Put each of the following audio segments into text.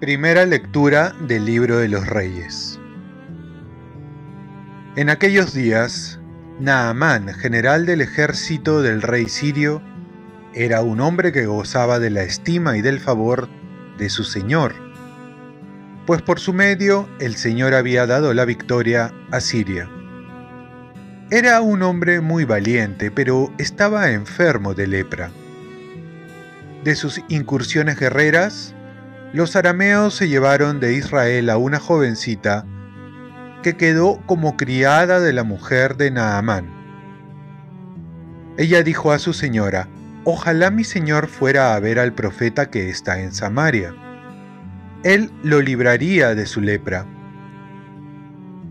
Primera lectura del libro de los reyes. En aquellos días, Naamán, general del ejército del rey sirio, era un hombre que gozaba de la estima y del favor de su señor, pues por su medio el Señor había dado la victoria a Siria. Era un hombre muy valiente, pero estaba enfermo de lepra. De sus incursiones guerreras, los arameos se llevaron de Israel a una jovencita que quedó como criada de la mujer de Naamán. Ella dijo a su señora, Ojalá mi señor fuera a ver al profeta que está en Samaria. Él lo libraría de su lepra.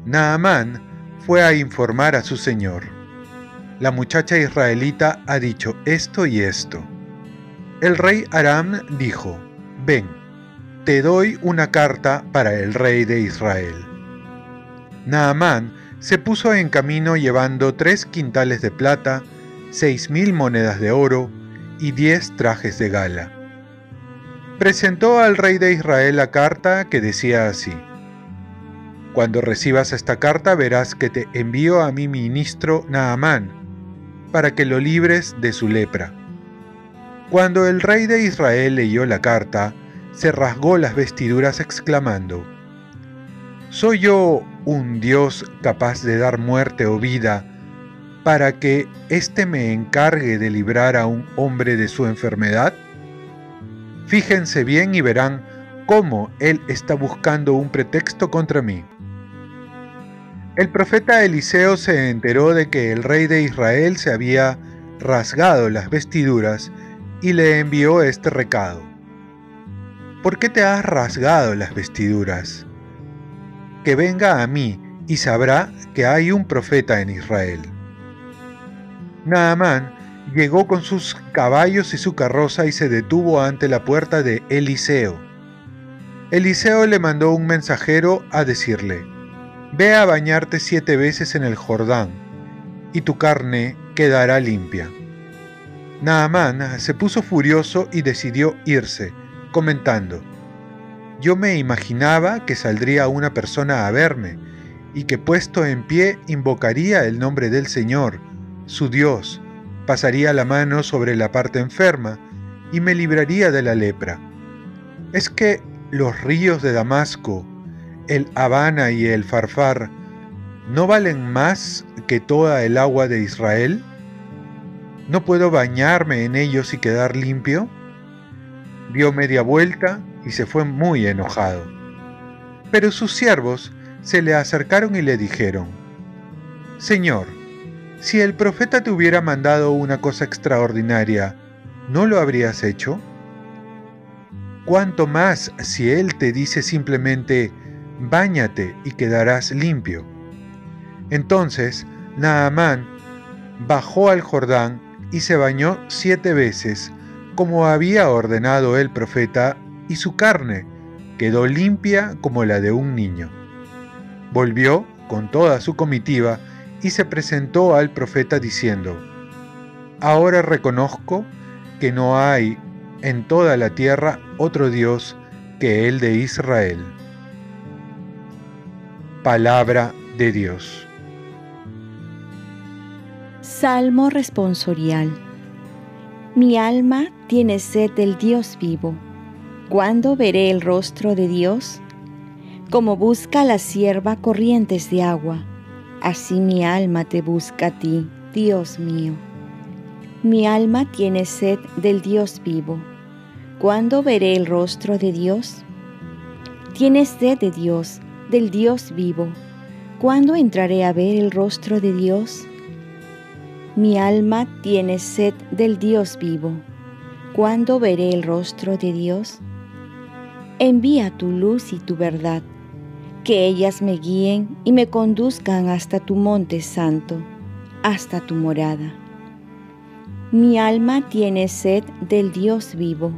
Naamán fue a informar a su señor. La muchacha israelita ha dicho esto y esto. El rey Aram dijo, Ven, te doy una carta para el rey de Israel. Naamán se puso en camino llevando tres quintales de plata, seis mil monedas de oro y diez trajes de gala. Presentó al rey de Israel la carta que decía así, Cuando recibas esta carta verás que te envío a mi ministro Naamán, para que lo libres de su lepra. Cuando el rey de Israel leyó la carta, se rasgó las vestiduras exclamando, ¿Soy yo un Dios capaz de dar muerte o vida para que éste me encargue de librar a un hombre de su enfermedad? Fíjense bien y verán cómo él está buscando un pretexto contra mí. El profeta Eliseo se enteró de que el rey de Israel se había rasgado las vestiduras y le envió este recado. ¿por qué te has rasgado las vestiduras? Que venga a mí y sabrá que hay un profeta en Israel. Naamán llegó con sus caballos y su carroza y se detuvo ante la puerta de Eliseo. Eliseo le mandó un mensajero a decirle, Ve a bañarte siete veces en el Jordán, y tu carne quedará limpia. Naamán se puso furioso y decidió irse comentando, yo me imaginaba que saldría una persona a verme y que puesto en pie invocaría el nombre del Señor, su Dios, pasaría la mano sobre la parte enferma y me libraría de la lepra. ¿Es que los ríos de Damasco, el Habana y el Farfar no valen más que toda el agua de Israel? ¿No puedo bañarme en ellos y quedar limpio? dio media vuelta y se fue muy enojado. Pero sus siervos se le acercaron y le dijeron, Señor, si el profeta te hubiera mandado una cosa extraordinaria, ¿no lo habrías hecho? ¿Cuánto más si él te dice simplemente, báñate y quedarás limpio? Entonces, Naamán bajó al Jordán y se bañó siete veces como había ordenado el profeta, y su carne quedó limpia como la de un niño. Volvió con toda su comitiva y se presentó al profeta diciendo, Ahora reconozco que no hay en toda la tierra otro Dios que el de Israel. Palabra de Dios. Salmo responsorial. Mi alma tiene sed del Dios vivo. ¿Cuándo veré el rostro de Dios? Como busca la sierva corrientes de agua, así mi alma te busca a ti, Dios mío. Mi alma tiene sed del Dios vivo. ¿Cuándo veré el rostro de Dios? Tienes sed de Dios, del Dios vivo. ¿Cuándo entraré a ver el rostro de Dios? Mi alma tiene sed del Dios vivo. ¿Cuándo veré el rostro de Dios? Envía tu luz y tu verdad, que ellas me guíen y me conduzcan hasta tu monte santo, hasta tu morada. Mi alma tiene sed del Dios vivo.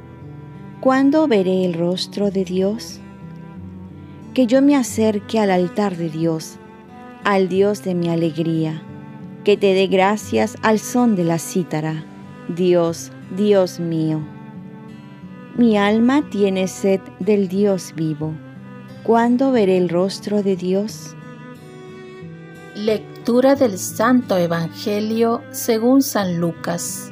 ¿Cuándo veré el rostro de Dios? Que yo me acerque al altar de Dios, al Dios de mi alegría, que te dé gracias al son de la cítara, Dios, Dios mío. Mi alma tiene sed del Dios vivo. ¿Cuándo veré el rostro de Dios? Lectura del Santo Evangelio según San Lucas.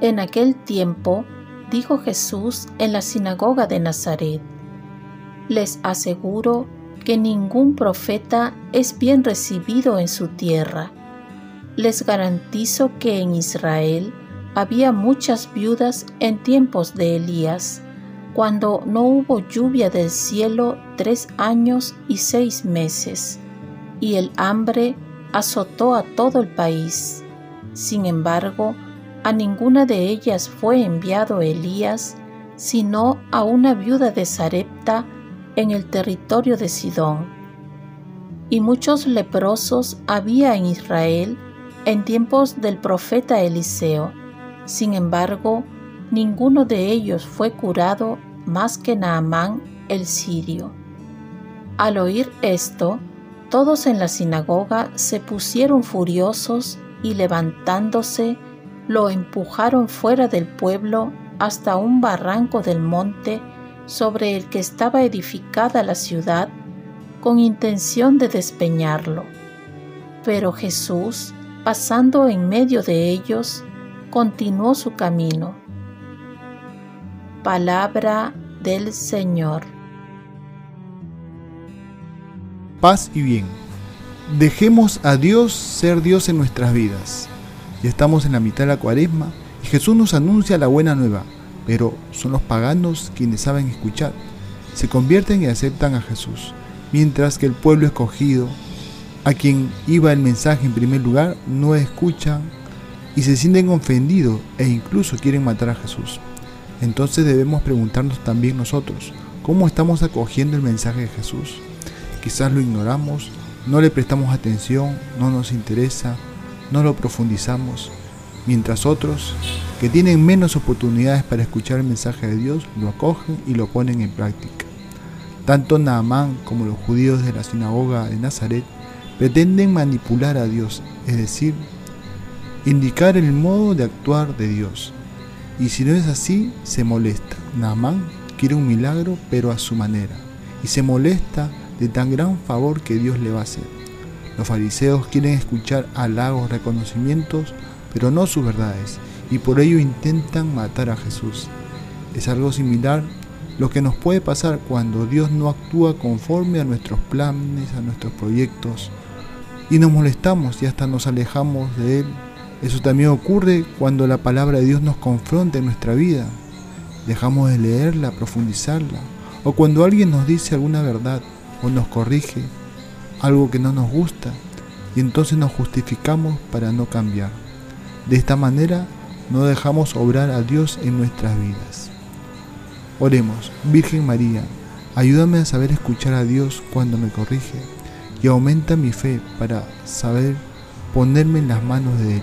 En aquel tiempo dijo Jesús en la sinagoga de Nazaret, les aseguro que ningún profeta es bien recibido en su tierra. Les garantizo que en Israel había muchas viudas en tiempos de Elías, cuando no hubo lluvia del cielo tres años y seis meses y el hambre azotó a todo el país. Sin embargo, a ninguna de ellas fue enviado Elías, sino a una viuda de Sarepta en el territorio de Sidón. Y muchos leprosos había en Israel en tiempos del profeta Eliseo. Sin embargo, ninguno de ellos fue curado más que Naamán el sirio. Al oír esto, todos en la sinagoga se pusieron furiosos y levantándose, lo empujaron fuera del pueblo hasta un barranco del monte sobre el que estaba edificada la ciudad, con intención de despeñarlo. Pero Jesús, pasando en medio de ellos, continuó su camino. Palabra del Señor paz y bien. Dejemos a Dios ser Dios en nuestras vidas. Ya estamos en la mitad de la cuaresma y Jesús nos anuncia la buena nueva, pero son los paganos quienes saben escuchar. Se convierten y aceptan a Jesús, mientras que el pueblo escogido, a quien iba el mensaje en primer lugar, no escuchan y se sienten ofendidos e incluso quieren matar a Jesús. Entonces debemos preguntarnos también nosotros, ¿cómo estamos acogiendo el mensaje de Jesús? Quizás lo ignoramos, no le prestamos atención, no nos interesa, no lo profundizamos, mientras otros, que tienen menos oportunidades para escuchar el mensaje de Dios, lo acogen y lo ponen en práctica. Tanto Naamán como los judíos de la sinagoga de Nazaret pretenden manipular a Dios, es decir, indicar el modo de actuar de Dios. Y si no es así, se molesta. Naamán quiere un milagro, pero a su manera. Y se molesta de tan gran favor que Dios le va a hacer. Los fariseos quieren escuchar halagos, reconocimientos, pero no sus verdades, y por ello intentan matar a Jesús. Es algo similar lo que nos puede pasar cuando Dios no actúa conforme a nuestros planes, a nuestros proyectos, y nos molestamos y hasta nos alejamos de Él. Eso también ocurre cuando la palabra de Dios nos confronta en nuestra vida. Dejamos de leerla, profundizarla, o cuando alguien nos dice alguna verdad o nos corrige algo que no nos gusta y entonces nos justificamos para no cambiar. De esta manera no dejamos obrar a Dios en nuestras vidas. Oremos, Virgen María, ayúdame a saber escuchar a Dios cuando me corrige y aumenta mi fe para saber ponerme en las manos de Él.